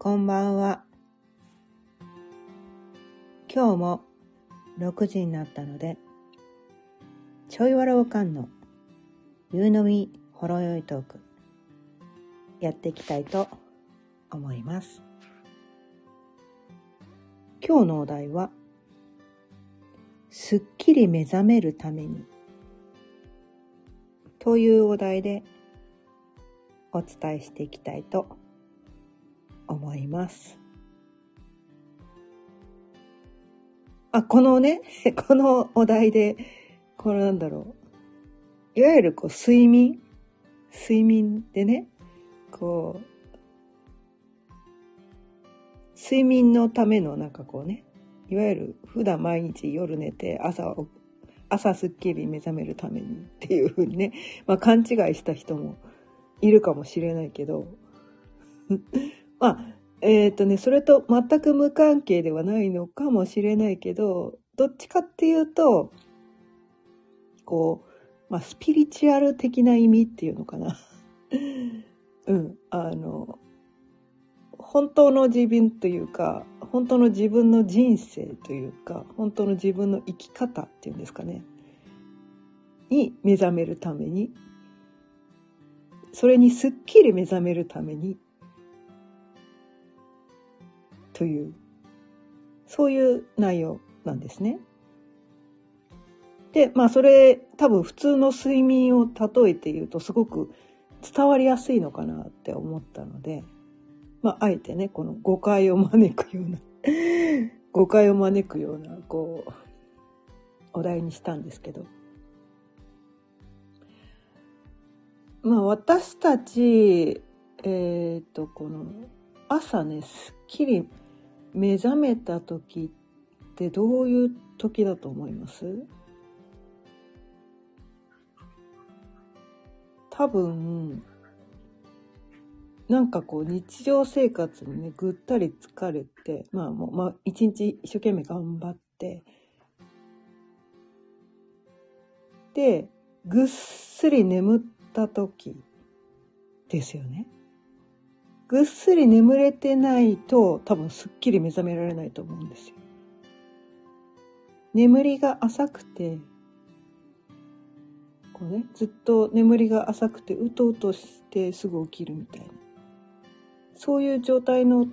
こんばんは。今日も6時になったので、ちょいわらおかんの夕飲みほろよいトーク、やっていきたいと思います。今日のお題は、すっきり目覚めるために、というお題でお伝えしていきたいと思います。思いますあ、このね、このお題で、これなんだろう。いわゆるこう睡眠？睡眠でね、こう、睡眠のためのなんかこうね、いわゆる普段毎日夜寝て朝朝すっきり目覚めるためにっていうふうにね、まあ勘違いした人もいるかもしれないけど、まあ、えっ、とね、それと全く無関係ではないのかもしれないけど、どっちかっていうと、こう、まあ、スピリチュアル的な意味っていうのかな。うん、あの、本当の自分というか、本当の自分の人生というか、本当の自分の生き方っていうんですかね。に目覚めるために、それにすっきり目覚めるために、という、そういう内容なんですね。で、まあそれ多分普通の睡眠を例えて言うとすごく伝わりやすいのかなって思ったので、まああえてね、この誤解を招くような、誤解を招くような、こう、お題にしたんですけど。まあ私たち、えっ、と、この朝ね、すっきり目覚めた時ってどういう時だと思います？多分、なんかこう日常生活にね、ぐったり疲れて、まあもう、まあ一日一生懸命頑張って、で、ぐっすり眠った時ですよね。ぐっすり眠れてないと多分すっきり目覚められないと思うんですよ。眠りが浅くて、こうね、ずっと眠りが浅くてうとうとしてすぐ起きるみたいな。そういう状態の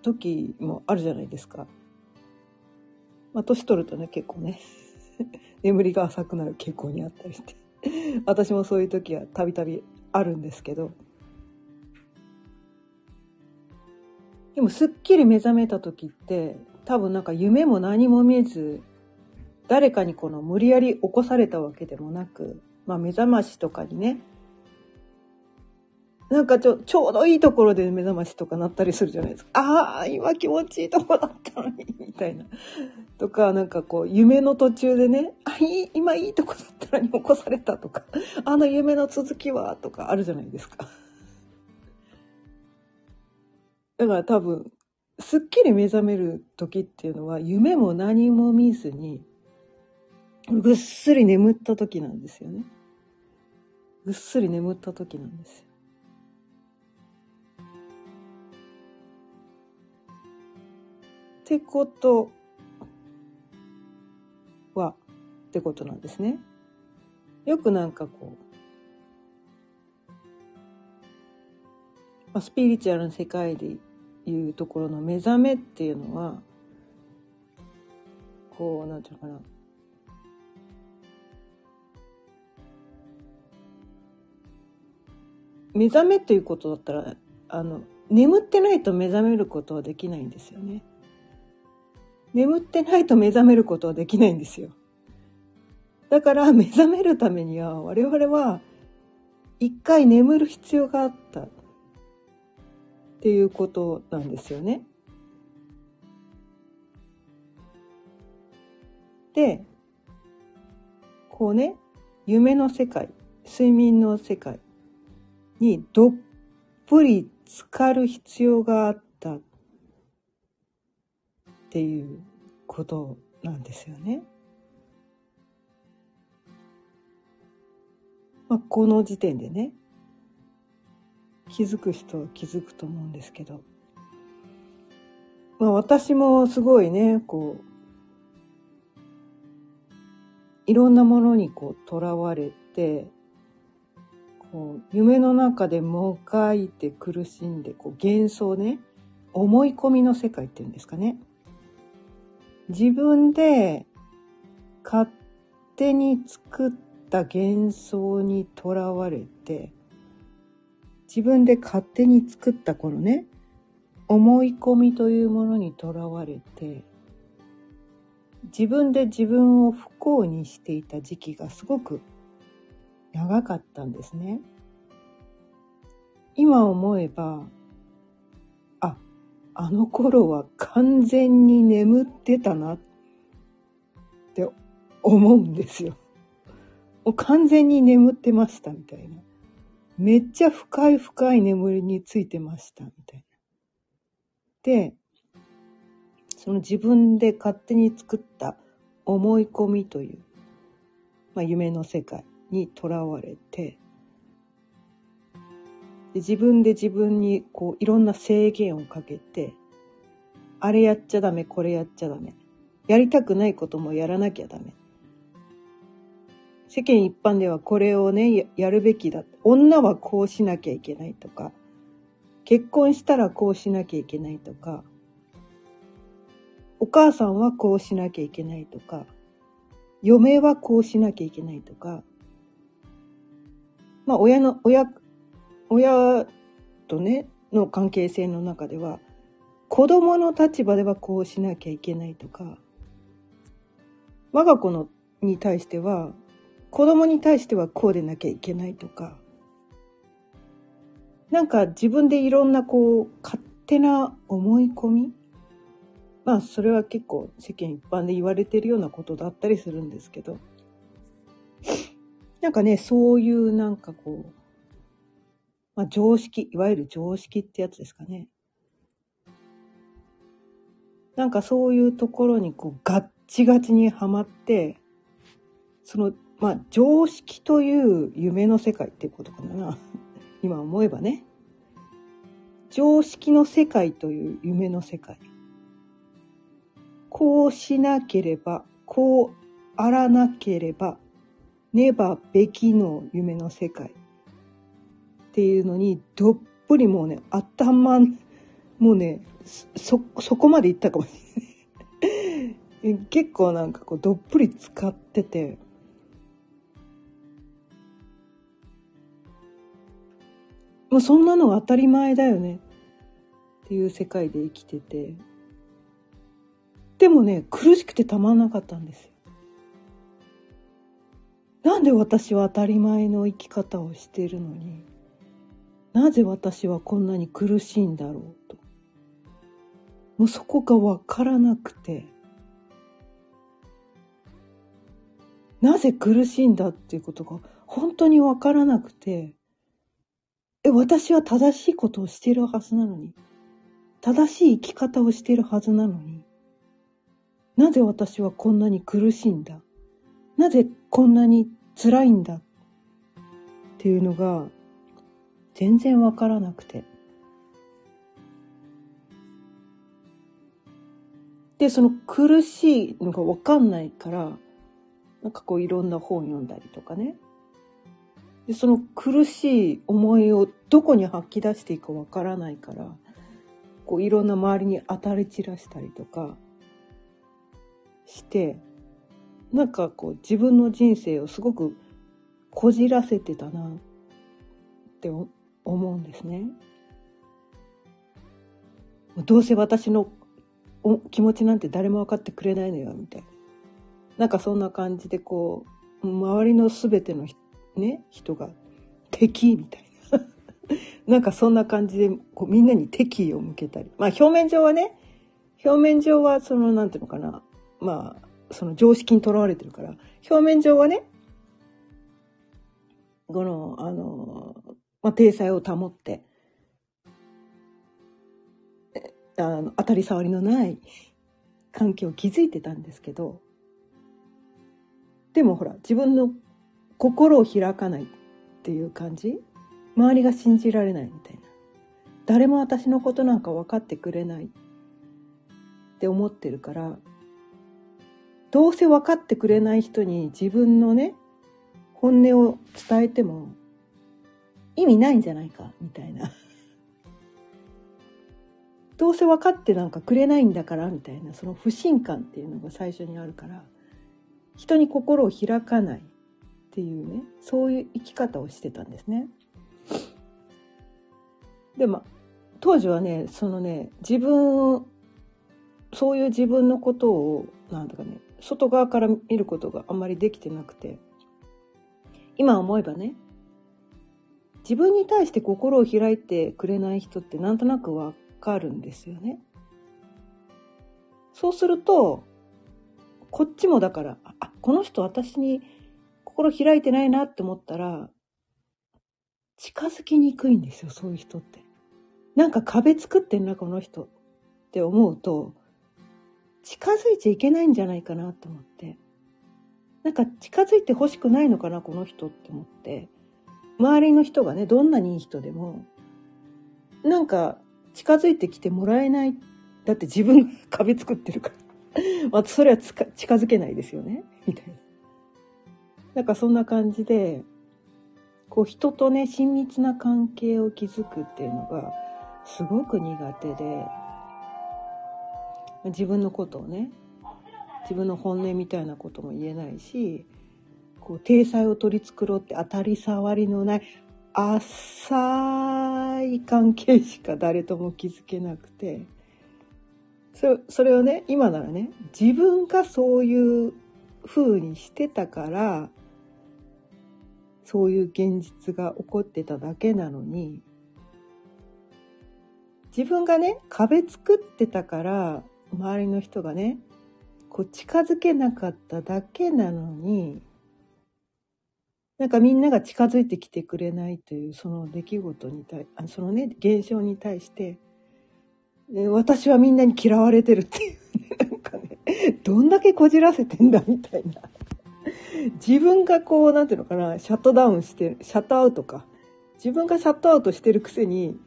時もあるじゃないですか。まあ、年取るとね、結構ね、眠りが浅くなる傾向にあったりして。私もそういう時はたびたびあるんですけど。でもすっきり目覚めた時って多分なんか夢も何も見えず誰かにこの無理やり起こされたわけでもなく、まあ目覚ましとかにね、なんかちょ、ちょうどいいところで目覚ましとかなったりするじゃないですか。ああ、今気持ちいいとこだったのに、みたいな。とか、なんかこう、夢の途中でね、あ、い、今いいとこだったのに起こされたとか、あの夢の続きは、とかあるじゃないですか。だから多分、すっきり目覚める時っていうのは、夢も何も見ずに、ぐっすり眠った時なんですよね。ぐっすり眠った時なんですよ。ってことは、ってことなんですね。よくなんかこう、スピリチュアルな世界でいうところの目覚めっていうのは、こう、なんていうのかな。目覚めということだったら、あの、眠ってないと目覚めることはできないんですよね。眠ってないと目覚めることはできないんですよ。だから目覚めるためには我々は一回眠る必要があったっていうことなんですよね。で、こうね、夢の世界、睡眠の世界にどっぷり浸かる必要があったっていうことなんですよね。まあ、この時点でね、気づく人は気づくと思うんですけど、まあ私もすごいね、こう、いろんなものにこう、囚われて、こう、夢の中でもがいて苦しんで、こう、幻想ね、思い込みの世界っていうんですかね。自分で勝手に作った幻想にとらわれて、自分で勝手に作ったこのね、思い込みというものにとらわれて、自分で自分を不幸にしていた時期がすごく長かったんですね。今思えば、あ、あの頃は完全に眠ってたなって思うんですよ。もう完全に眠ってましたみたいな。めっちゃ深い深い眠りについてましたみたいな。で、その自分で勝手に作った思い込みという、まあ、夢の世界にとらわれてで自分で自分にこういろんな制限をかけてあれやっちゃダメこれやっちゃダメやりたくないこともやらなきゃダメ世間一般ではこれをねやるべきだ女はこうしなきゃいけないとか結婚したらこうしなきゃいけないとかお母さんはこうしなきゃいけないとか、嫁はこうしなきゃいけないとか、まあ親の、親、親とね、の関係性の中では、子供の立場ではこうしなきゃいけないとか、我が子のに対しては、子供に対してはこうでなきゃいけないとか、なんか自分でいろんなこう、勝手な思い込みまあそれは結構世間一般で言われてるようなことだったりするんですけど なんかねそういうなんかこう、まあ、常識いわゆる常識ってやつですかね。なんかそういうところにこうガッチガチにはまってそのまあ常識という夢の世界っていうことかな。今思えばね。常識の世界という夢の世界。こうしなければ、こうあらなければ、ねばべきの夢の世界。っていうのにどっぷりもうね、頭、もうね、そ、そこまでいったかもしれない。結構なんかこうどっぷり使ってて、もうそんなの当たり前だよねっていう世界で生きてて、でもね、苦しくてたまんなかったんですよ。なんで私は当たり前の生き方をしているのに、なぜ私はこんなに苦しいんだろうと。もうそこがわからなくて、なぜ苦しいんだっていうことが本当にわからなくて、え、私は正しいことをしてるはずなのに、正しい生き方をしてるはずなのに、なぜ私はこんなに苦しいんだ？なぜこんなに辛いんだ？っていうのが全然わからなくて。で、その苦しいのがわかんないから、なんかこういろんな本読んだりとかね。で、その苦しい思いをどこに吐き出していいかわからないから、こういろんな周りに当たり散らしたりとか、してなんかこう自分の人生をすごくこじらせてたなって思うんですね。どうせ私の気持ちなんて誰も分かってくれないのよみたいな。なんかそんな感じでこう周りの全ての人ね人が敵みたいな。なんかそんな感じでこうみんなに敵意を向けたり。まあ表面上はね表面上はそのなんていうのかなまあ、その常識にとらわれてるから、表面上はね、この、あの、まあ、体裁を保って、あの当たり障りのない関係を築いてたんですけど、でもほら、自分の心を開かないっていう感じ？周りが信じられないみたいな。誰も私のことなんか分かってくれないって思ってるから。どうせ分かってくれない人に自分のね本音を伝えても意味ないんじゃないかみたいな。どうせ分かってなんかくれないんだからみたいなその不信感っていうのが最初にあるから。人に心を開かない。っていうねそういう生き方をしてたんですね。でも当時はねそのね自分そういう自分のことをなんだかね外側から見ることがあんまりできてなくて今思えばね自分に対して心を開いてくれない人ってなんとなくわかるんですよね。そうするとこっちもだからあこの人私に心開いてないなって思ったら近づきにくいんですよそういう人って。なんか壁作ってんなこの人って思うと近づいちゃいけないんじゃないかなと思って。なんか近づいてほしくないのかなこの人って思って。周りの人がねどんなにいい人でもなんか近づいてきてもらえない。だって自分が壁作ってるから。またそれは近づけないですよね。みたいな。なんかそんな感じでこう人とね親密な関係を築くっていうのがすごく苦手で自分のことをね自分の本音みたいなことも言えないしこう体裁を取り繕って当たり障りのない浅い関係しか誰とも築けなくてそそれをね今ならね自分がそういう風にしてたからそういう現実が起こってただけなのに自分がね壁作ってたから周りの人がねこう近づけなかっただけなのになんかみんなが近づいてきてくれないというその出来事に対あそのね現象に対して私はみんなに嫌われてるっていう、ね、なんかねどんだけこじらせてんだみたいな。自分がこうなんていうのかなシャットダウンしてシャットアウトか。自分がシャットアウトしてるくせに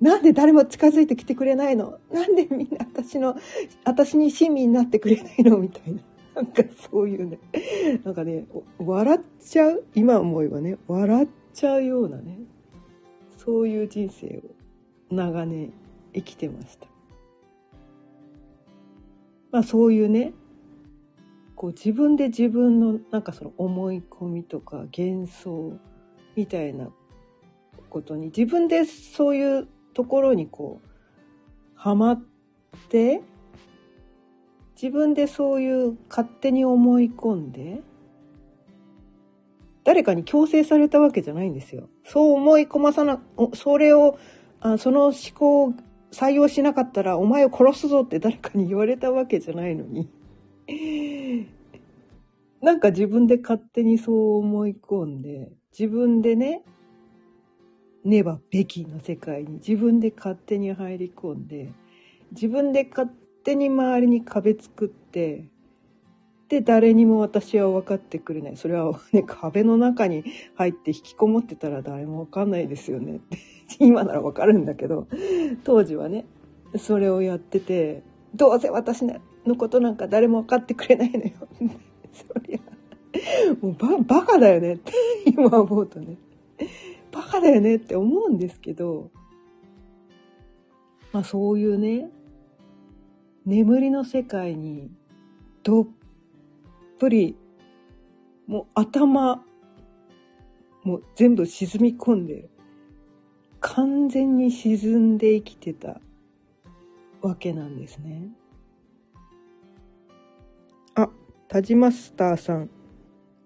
なんで誰も近づいてきてくれないの？なんでみんな私の、私に親身になってくれないの？みたいな。なんかそういうね、なんかね、笑っちゃう？今思えばね、笑っちゃうようなね、そういう人生を長年生きてました。まあそういうね、こう自分で自分のなんかその思い込みとか幻想みたいなことに自分でそういうところにこう、はまって、自分でそういう勝手に思い込んで、誰かに強制されたわけじゃないんですよ。そう思い込まさな、それを、あその思考を採用しなかったらお前を殺すぞって誰かに言われたわけじゃないのに。なんか自分で勝手にそう思い込んで、自分でね、ねばべきの世界に自分で勝手に入り込んで自分で勝手に周りに壁作ってで誰にも私は分かってくれない。それはね壁の中に入って引きこもってたら誰も分かんないですよね。っ て今なら分かるんだけど当時はねそれをやっててどうせ私ねのことなんか誰も分かってくれないのよ。そりゃ。もうババカだよね。っ て今思うとね。バカだよねって思うんですけど、まあそういうね、眠りの世界にどっぷり、もう頭、もう全部沈み込んで、完全に沈んで生きてたわけなんですね。田島スターさん、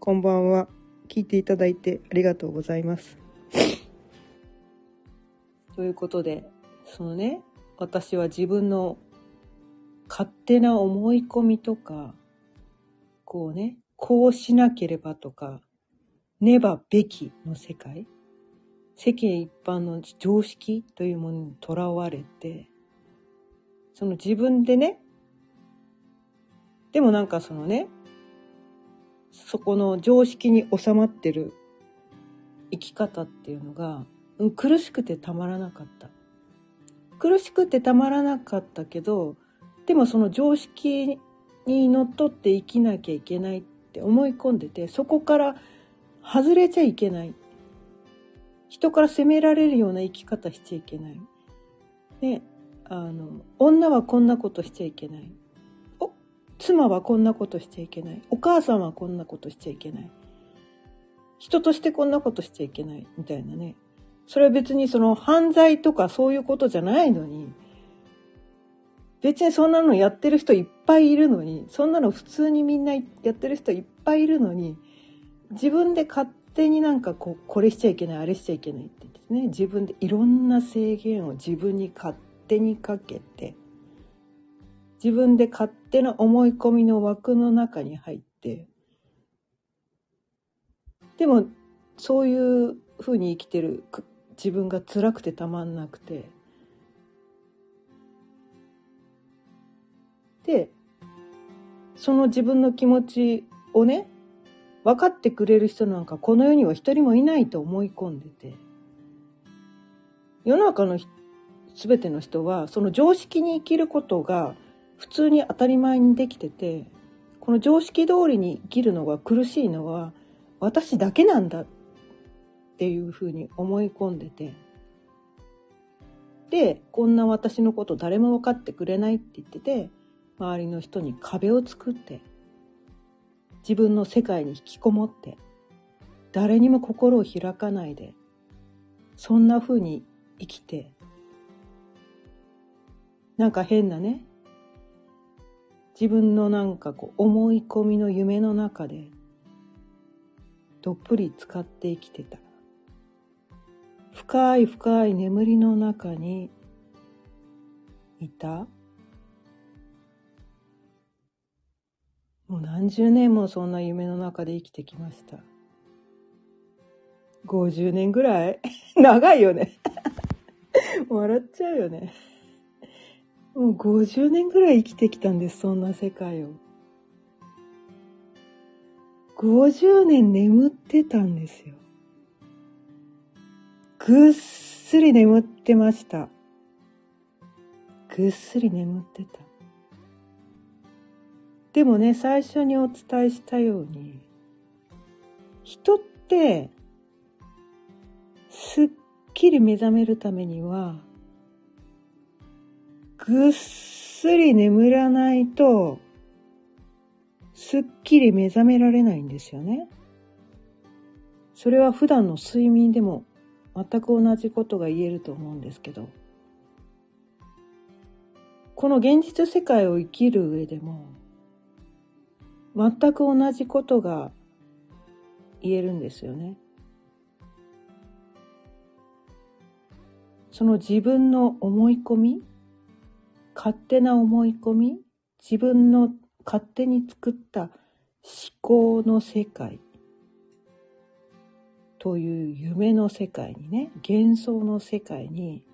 こんばんは。聞いていただいてありがとうございます。ということで、そのね、私は自分の勝手な思い込みとか、こうね、こうしなければとか、ねばべきの世界、世間一般の常識というものにとらわれて、その自分でね、でもなんかそのね、そこの常識に収まってる生き方っていうのが苦しくてたまらなかった苦しくてたまらなかったけどでもその常識にのっとって生きなきゃいけないって思い込んでて、そこから外れちゃいけない。人から責められるような生き方しちゃいけない。で、あの、女はこんなことしちゃいけない。妻はこんなことしちゃいけない。お母さんはこんなことしちゃいけない。人としてこんなことしちゃいけない。みたいなね。それは別にその犯罪とかそういうことじゃないのに、別にそんなのやってる人いっぱいいるのに、そんなの普通にみんなやってる人いっぱいいるのに、自分で勝手になんかこう、これしちゃいけない、あれしちゃいけないって言ってね、自分でいろんな制限を自分に勝手にかけて、自分で勝手な思い込みの枠の中に入って、でも、そういうふうに生きてる自分が辛くてたまんなくて、で、その自分の気持ちをね、分かってくれる人なんかこの世には一人もいないと思い込んでて、世の中の全ての人はその常識に生きることが普通に当たり前にできてて、この常識通りに生きるのが苦しいのは私だけなんだっていうふうに思い込んでて、で、こんな私のこと誰も分かってくれないって言ってて、周りの人に壁を作って自分の世界に引きこもって誰にも心を開かないでそんな風に生きてなんか変なね自分のなんかこう思い込みの夢の中でどっぷり使って生きてた深い深い眠りの中にいたもう何十年もそんな夢の中で生きてきました。50年ぐらい？長いよね笑っちゃうよね。もう50年ぐらい生きてきたんです、そんな世界を。50年眠ってたんですよ。ぐっすり眠ってました。ぐっすり眠ってた。でもね、最初にお伝えしたように、人って、すっきり目覚めるためには、ぐっすり眠らないと、すっきり目覚められないんですよね。それは普段の睡眠でも全く同じことが言えると思うんですけど、この現実世界を生きる上でも、全く同じことが言えるんですよね。その自分の思い込み、勝手な思い込み、自分の勝手に作った思考の世界という夢の世界にね、幻想の世界に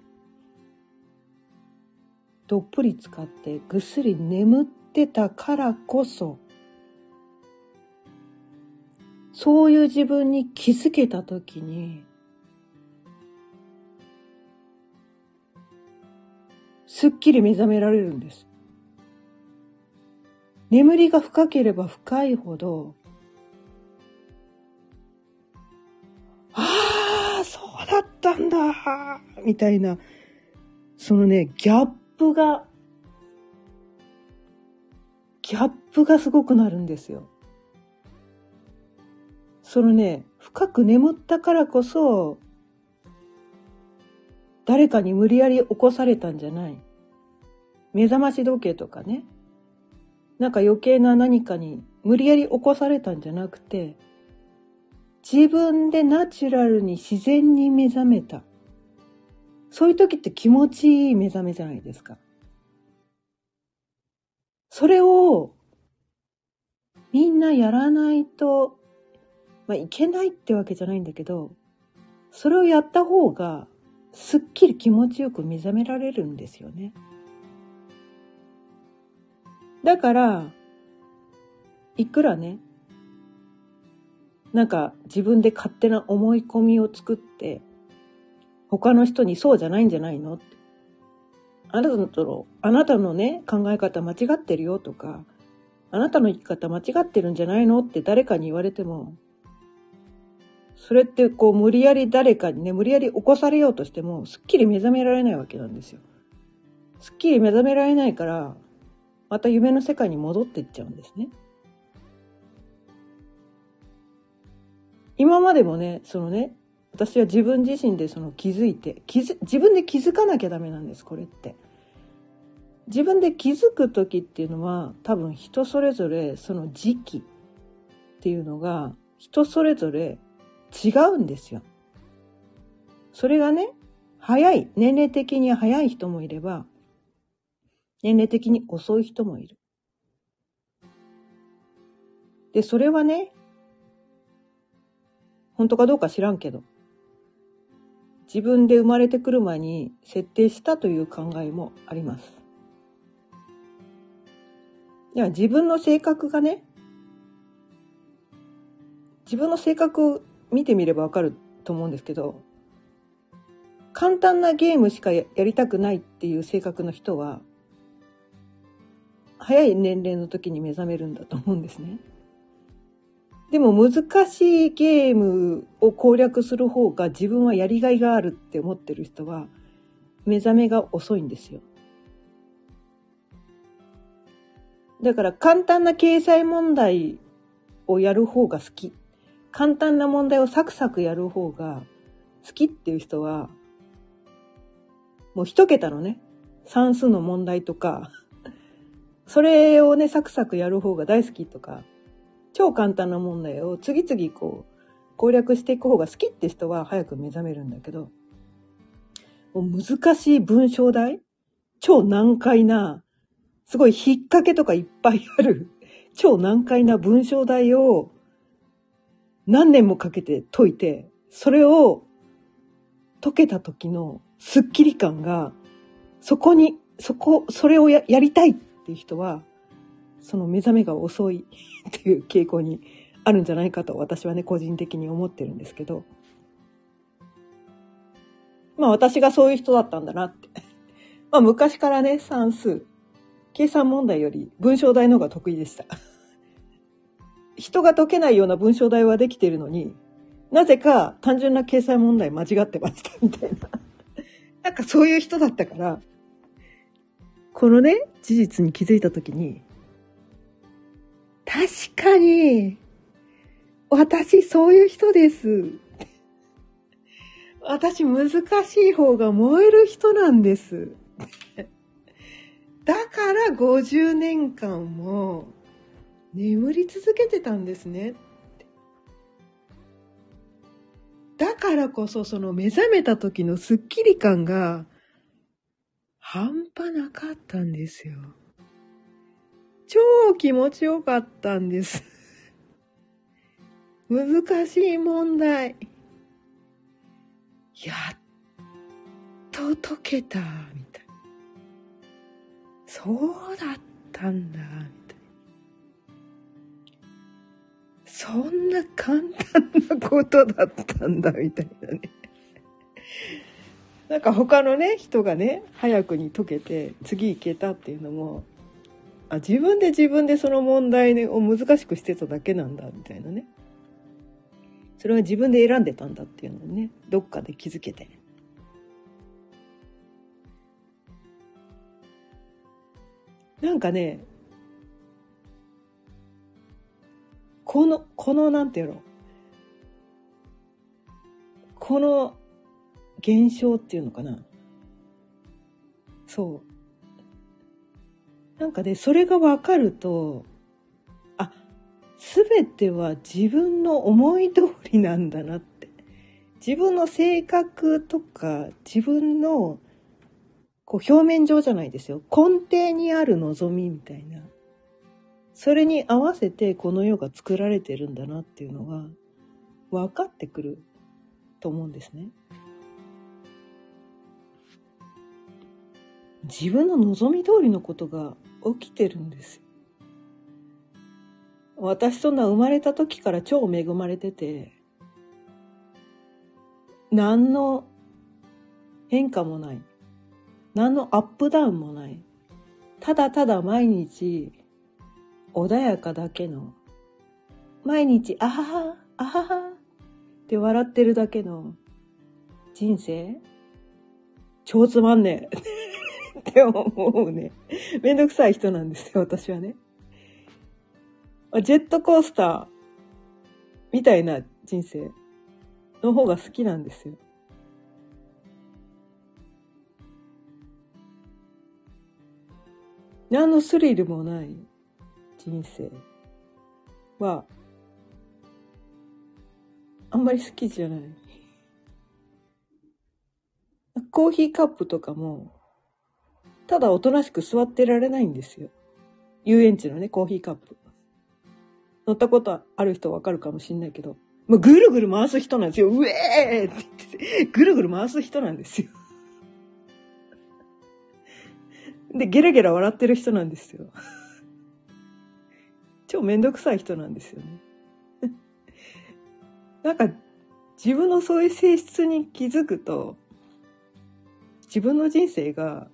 どっぷり使ってぐっすり眠ってたからこそそういう自分に気づけたときに、すっきり目覚められるんです。眠りが深ければ深いほど、ああ、そうだったんだみたいな、そのね、ギャップが、ギャップがすごくなるんですよ。そのね、深く眠ったからこそ、誰かに無理やり起こされたんじゃない。目覚まし時計とかね。なんか余計な何かに無理やり起こされたんじゃなくて、自分でナチュラルに自然に目覚めた。そういう時って気持ちいい目覚めじゃないですか。それをみんなやらないとまあ、いけないってわけじゃないんだけど、それをやった方が、すっきり気持ちよく目覚められるんですよね。だから、いくらね、なんか自分で勝手な思い込みを作って、他の人にそうじゃないんじゃないの？って。あなたの、あなたのね、考え方間違ってるよとか、あなたの生き方間違ってるんじゃないの？って誰かに言われても、それってこう無理やり誰かにね、無理やり起こされようとしても、すっきり目覚められないわけなんですよ。すっきり目覚められないから、また夢の世界に戻っていっちゃうんですね。今までもね、そのね、私は自分自身でその気づいて、気づ、自分で気づかなきゃダメなんです、これって。自分で気づく時っていうのは多分人それぞれその時期っていうのが人それぞれ違うんですよ。それがね、早い、年齢的に早い人もいれば、年齢的に遅い人もいる。で、それはね、本当かどうか知らんけど、自分で生まれてくる前に設定したという考えもあります。いや、自分の性格がね、自分の性格を見てみればわかると思うんですけど、簡単なゲームしかやりたくないっていう性格の人は、早い年齢の時に目覚めるんだと思うんですね。でも難しいゲームを攻略する方が自分はやりがいがあるって思ってる人は目覚めが遅いんですよ。だから簡単な計算問題をやる方が好き。簡単な問題をサクサクやる方が好きっていう人は、もう一桁のね、算数の問題とか、それをね、サクサクやる方が大好きとか、超簡単な問題を次々こう、攻略していく方が好きって人は早く目覚めるんだけど、もう難しい文章題超難解な、すごい引っ掛けとかいっぱいある、超難解な文章題を何年もかけて解いて、それを解けた時のスッキリ感が、そこに、そこ、それをややりたいっていう人は、その目覚めが遅いっていう傾向にあるんじゃないかと私はね、個人的に思ってるんですけど。まあ私がそういう人だったんだなって。まあ昔からね、算数、計算問題より文章題の方が得意でした。人が解けないような文章題はできてるのに、なぜか単純な計算問題間違ってましたみたいな。なんかそういう人だったから、このね、事実に気づいたときに、確かに、私そういう人です。私難しい方が燃える人なんです。だから50年間も眠り続けてたんですね。だからこそその目覚めた時のスッキリ感が半端なかったんですよ。超気持ちよかったんです。難しい問題。やっと解けた、みたいな。そうだったんだ、みたいな。そんな簡単なことだったんだ、みたいなね。なんか他のね人がね早くに解けて次行けたっていうのもあ自分で自分でその問題を難しくしてただけなんだみたいなね。それは自分で選んでたんだっていうのをねどっかで気づけて。なんかねこのこのなんていうの？この現象っていうのかな？そう。なんかね、それがわかると、あ、すべては自分の思い通りなんだなって。自分の性格とか、自分の、こう表面上じゃないですよ。根底にある望みみたいな。それに合わせてこの世が作られてるんだなっていうのが分かってくると思うんですね。自分の望み通りのことが起きてるんです。私そんな生まれた時から超恵まれてて、何の変化もない。何のアップダウンもない。ただただ毎日穏やかだけの、毎日あはは、あははって笑ってるだけの人生超つまんねえって思うね。めんどくさい人なんですよ、私はね。ジェットコースターみたいな人生の方が好きなんですよ。何のスリルもない人生はあんまり好きじゃない。コーヒーカップとかも、ただおとなしく座ってられないんですよ。遊園地のね、コーヒーカップ。乗ったことある人わかるかもしんないけど、もうぐるぐる回す人なんですよ。うえーって言って、ぐるぐる回す人なんですよ。で、ゲラゲラ笑ってる人なんですよ。超めんどくさい人なんですよね。なんか、自分のそういう性質に気づくと、自分の人生が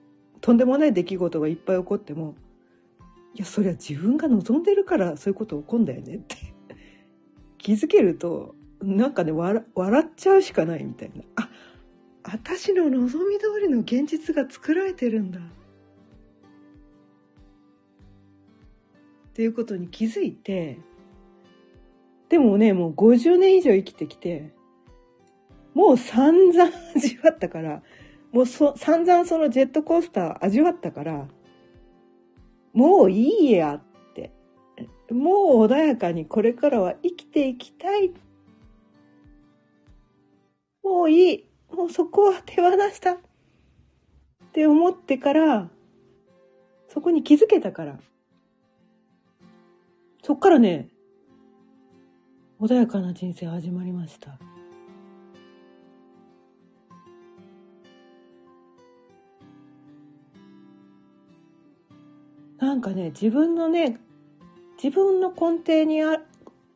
とんでもない出来事がいっぱい起こっても、いや、それは自分が望んでるからそういうこと起こるんだよねって気づけると、なんかね、笑っちゃうしかないみたいな。あ、私の望み通りの現実が作られてるんだ。っていうことに気づいて、でもね、もう50年以上生きてきて、もう散々味わったから、もうそ散々そのジェットコースター味わったから、もういいやって。もう穏やかにこれからは生きていきたい。もういい。もうそこは手放した。って思ってから、そこに気づけたから。そっからね、穏やかな人生始まりました。なんかね、自分のね、自分の根底にあ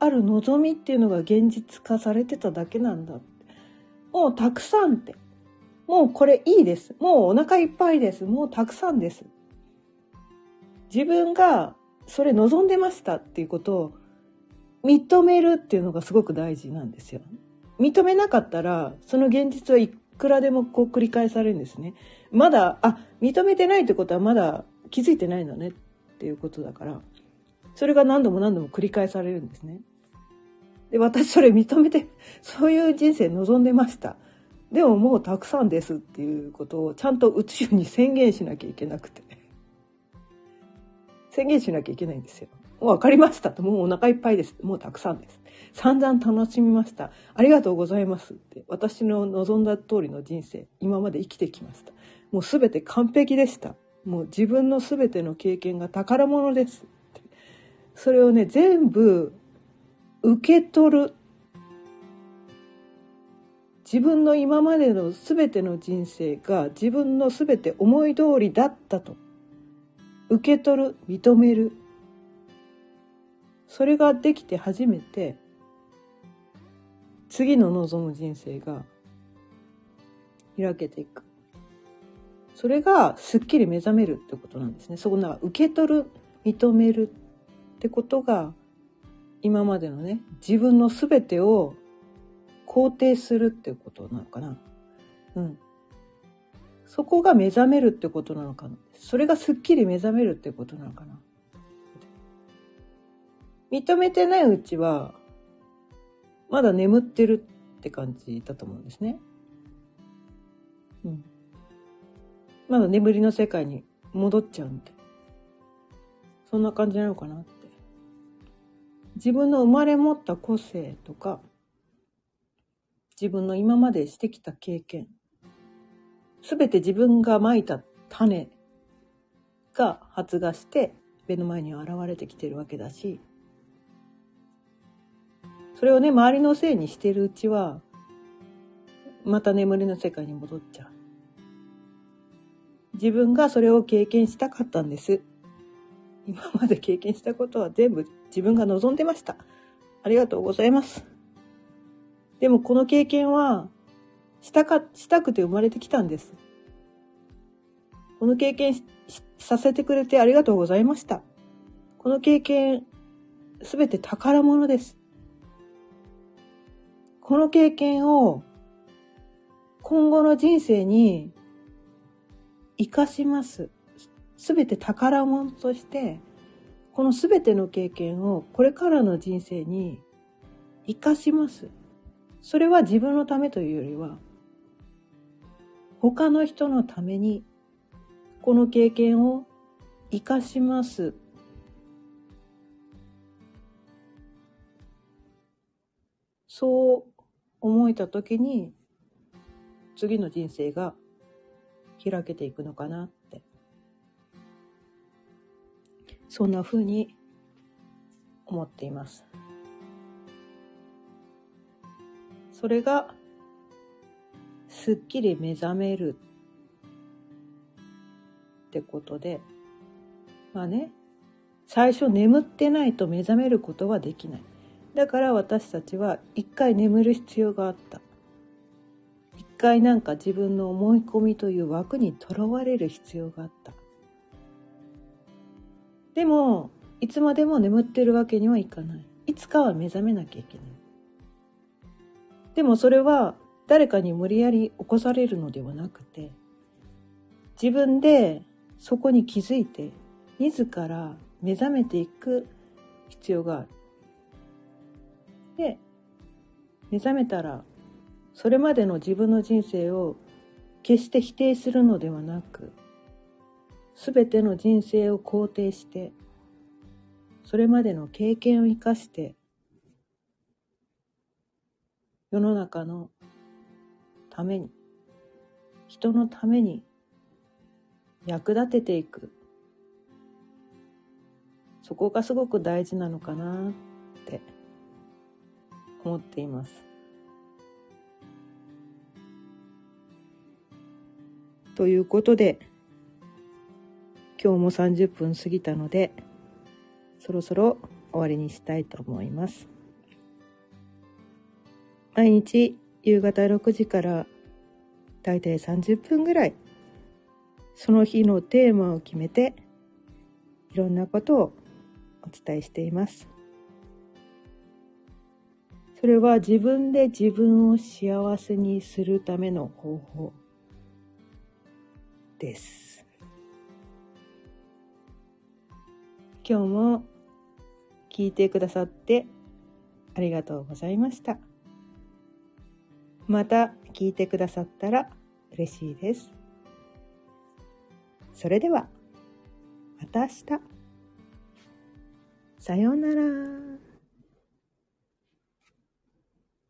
る望みっていうのが現実化されてただけなんだ。もうたくさんって。もうこれいいです。もうお腹いっぱいです。もうたくさんです。自分がそれ望んでましたっていうことを認めるっていうのがすごく大事なんですよ。認めなかったら、その現実はいくらでもこう繰り返されるんですね。まだ、あ、認めてないってことはまだ気づいてないのねっていうことだから、それが何度も何度も繰り返されるんですね。で、私それ認めて、そういう人生望んでました。でももうたくさんですっていうことをちゃんと宇宙に宣言しなきゃいけなくて。宣言しなきゃいけないんですよ。もう分かりましたと。もうお腹いっぱいです。もうたくさんです。散々楽しみました。ありがとうございますって。私の望んだ通りの人生、今まで生きてきました。もうすべて完璧でした。もう自分のすべての経験が宝物です。それをね、全部受け取る。自分の今までのすべての人生が自分のすべて思い通りだったと。受け取る、認める。それができて初めて、次の望む人生が開けていく。それがすっきり目覚めるってことなんですね。そこな受け取る、認めるってことが今までのね、自分の全てを肯定するっていうことなのかな。うん。そこが目覚めるってことなのかな。それがすっきり目覚めるってことなのかな。認めてないうちは、まだ眠ってるって感じだと思うんですね。うん。まだ眠りの世界に戻っちゃうんで。そんな感じなのかなって。自分の生まれ持った個性とか、自分の今までしてきた経験、すべて自分がまいた種が発芽して目の前に現れてきてるわけだし、それをね、周りのせいにしてるうちは、また眠りの世界に戻っちゃう。自分がそれを経験したかったんです。今まで経験したことは全部自分が望んでました。ありがとうございます。でもこの経験はしたか、したくて生まれてきたんです。この経験させてくれてありがとうございました。この経験、すべて宝物です。この経験を今後の人生に生かします。すべて宝物として、このすべての経験をこれからの人生に生かします。それは自分のためというよりは、他の人のためにこの経験を生かします。そう思えた時に次の人生が開けていくのかなってそんな風に思っています。それがすっきり目覚めるってことで、まあね、最初眠ってないと目覚めることはできない。だから私たちは一回眠る必要があった。回なんか自分の思い込みという枠にとらわれる必要があった。でも、いつまでも眠ってるわけにはいかない。いつかは目覚めなきゃいけない。でもそれは誰かに無理やり起こされるのではなくて、自分でそこに気づいて、自ら目覚めていく必要がある。で、目覚めたら、それまでの自分の人生を決して否定するのではなく、すべての人生を肯定して、それまでの経験を生かして、世の中のために、人のために役立てていく。そこがすごく大事なのかなって思っています。ということで、今日も30分過ぎたので、そろそろ終わりにしたいと思います。毎日夕方6時からだいたい30分ぐらいその日のテーマを決めていろんなことをお伝えしています。それは自分で自分を幸せにするための方法です。今日も聞いてくださってありがとうございました。また聞いてくださったら嬉しいです。それでは、また明日。さようなら。